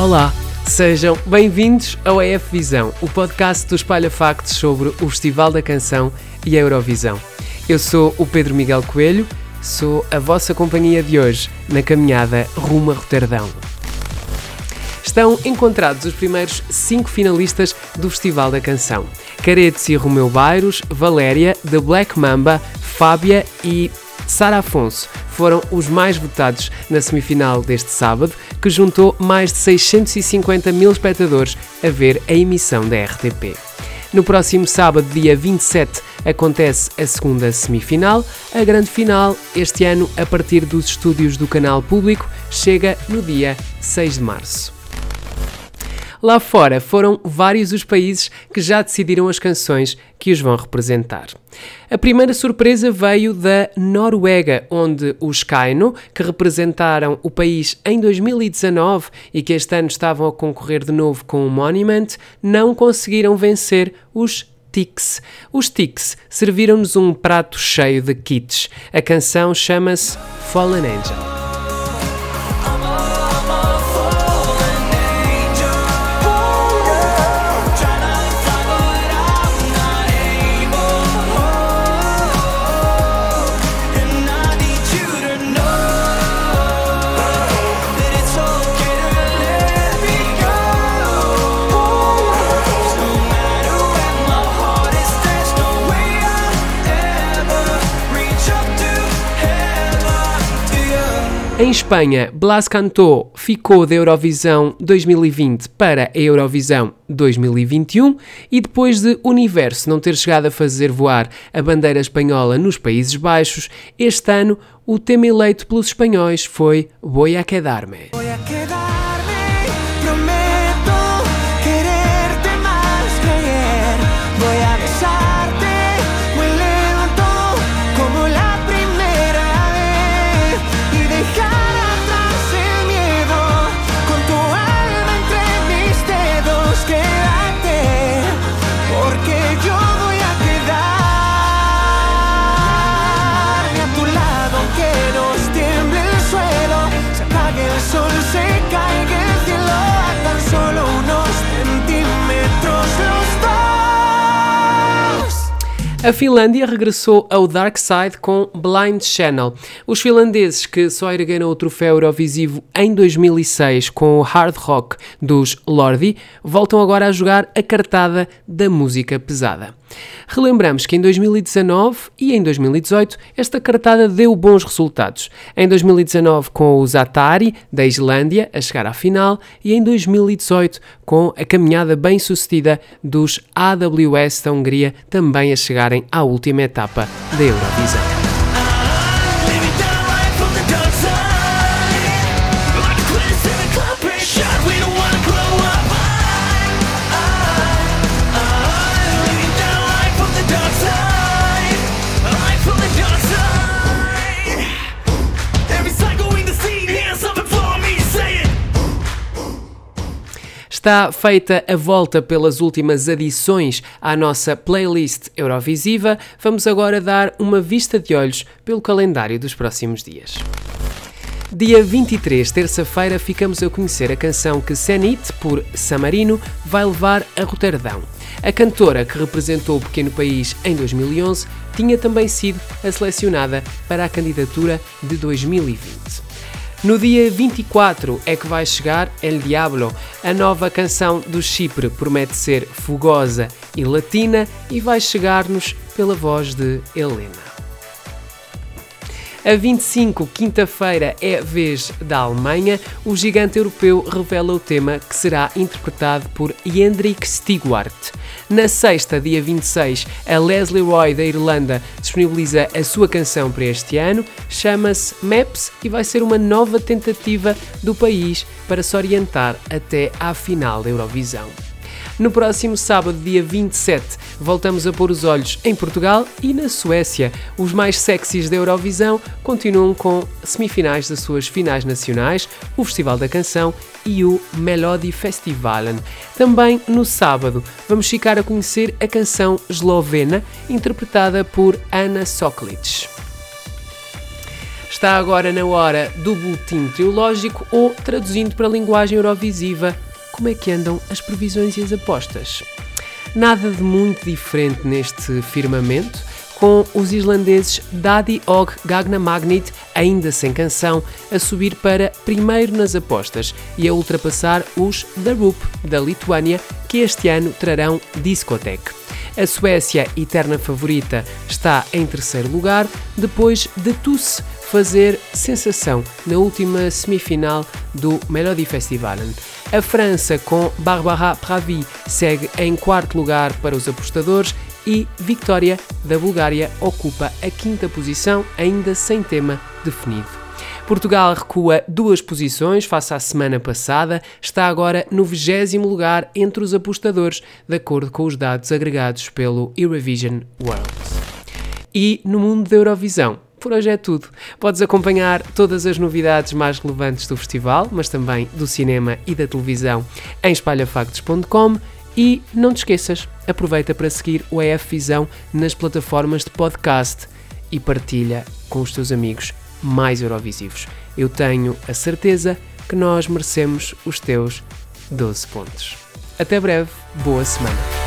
Olá, sejam bem-vindos ao EF Visão, o podcast do Espalha Factos sobre o Festival da Canção e a Eurovisão. Eu sou o Pedro Miguel Coelho, sou a vossa companhia de hoje na caminhada rumo a Roterdão. Estão encontrados os primeiros cinco finalistas do Festival da Canção. Caretes e Romeu Bairros, Valéria, The Black Mamba, Fábia e Sara Afonso foram os mais votados na semifinal deste sábado, que juntou mais de 650 mil espectadores a ver a emissão da RTP. No próximo sábado, dia 27, acontece a segunda semifinal. A grande final, este ano, a partir dos estúdios do canal público, chega no dia 6 de março. Lá fora foram vários os países que já decidiram as canções que os vão representar. A primeira surpresa veio da Noruega, onde os Kaino, que representaram o país em 2019 e que este ano estavam a concorrer de novo com o Monument, não conseguiram vencer os Tix. Os Tix serviram-nos um prato cheio de kits. A canção chama-se Fallen Angel. Em Espanha, Blas Cantó ficou da Eurovisão 2020 para a Eurovisão 2021 e depois de Universo não ter chegado a fazer voar a bandeira espanhola nos Países Baixos, este ano o tema eleito pelos espanhóis foi Voy a quedarme. you're the A Finlândia regressou ao Dark Side com Blind Channel. Os finlandeses que só ergueram o troféu Eurovisivo em 2006 com o hard rock dos Lordi voltam agora a jogar a cartada da música pesada. Relembramos que em 2019 e em 2018 esta cartada deu bons resultados. Em 2019 com os Atari da Islândia a chegar à final e em 2018 com a caminhada bem sucedida dos AWS da Hungria também a chegarem à última etapa da Eurovisão. Está feita a volta pelas últimas adições à nossa playlist Eurovisiva. Vamos agora dar uma vista de olhos pelo calendário dos próximos dias. Dia 23, terça-feira, ficamos a conhecer a canção que Zenit, por Samarino, vai levar a Roterdão. A cantora que representou o pequeno país em 2011 tinha também sido a selecionada para a candidatura de 2020. No dia 24 é que vai chegar El Diablo, a nova canção do Chipre promete ser fogosa e latina e vai chegar-nos pela voz de Helena. A 25, quinta-feira, é vez da Alemanha. O gigante europeu revela o tema que será interpretado por Hendrik Stigwart. Na sexta, dia 26, a Leslie Roy da Irlanda disponibiliza a sua canção para este ano. Chama-se Maps e vai ser uma nova tentativa do país para se orientar até à final da Eurovisão. No próximo sábado, dia 27, voltamos a pôr os olhos em Portugal e na Suécia. Os mais sexys da Eurovisão continuam com semifinais das suas finais nacionais, o Festival da Canção e o Melody Festivalen. Também no sábado, vamos ficar a conhecer a canção eslovena, interpretada por Ana Soklic. Está agora na hora do boletim teológico ou, traduzindo para a linguagem eurovisiva, como é que andam as previsões e as apostas? Nada de muito diferente neste firmamento, com os islandeses Daddy Og Gagna Magnit, ainda sem canção, a subir para primeiro nas apostas e a ultrapassar os The Roop, da Lituânia, que este ano trarão discoteque. A Suécia, eterna favorita, está em terceiro lugar, depois de Tusse fazer sensação na última semifinal do Melody Festivalen. A França, com Barbara Pravi, segue em quarto lugar para os apostadores e Victoria, da Bulgária, ocupa a quinta posição, ainda sem tema definido. Portugal recua duas posições face à semana passada, está agora no 20 lugar entre os apostadores, de acordo com os dados agregados pelo Eurovision World. E no mundo da Eurovisão, por hoje é tudo. Podes acompanhar todas as novidades mais relevantes do festival, mas também do cinema e da televisão em espalhafactos.com e não te esqueças, aproveita para seguir o EF Visão nas plataformas de podcast e partilha com os teus amigos mais Eurovisivos. Eu tenho a certeza que nós merecemos os teus 12 pontos. Até breve, boa semana.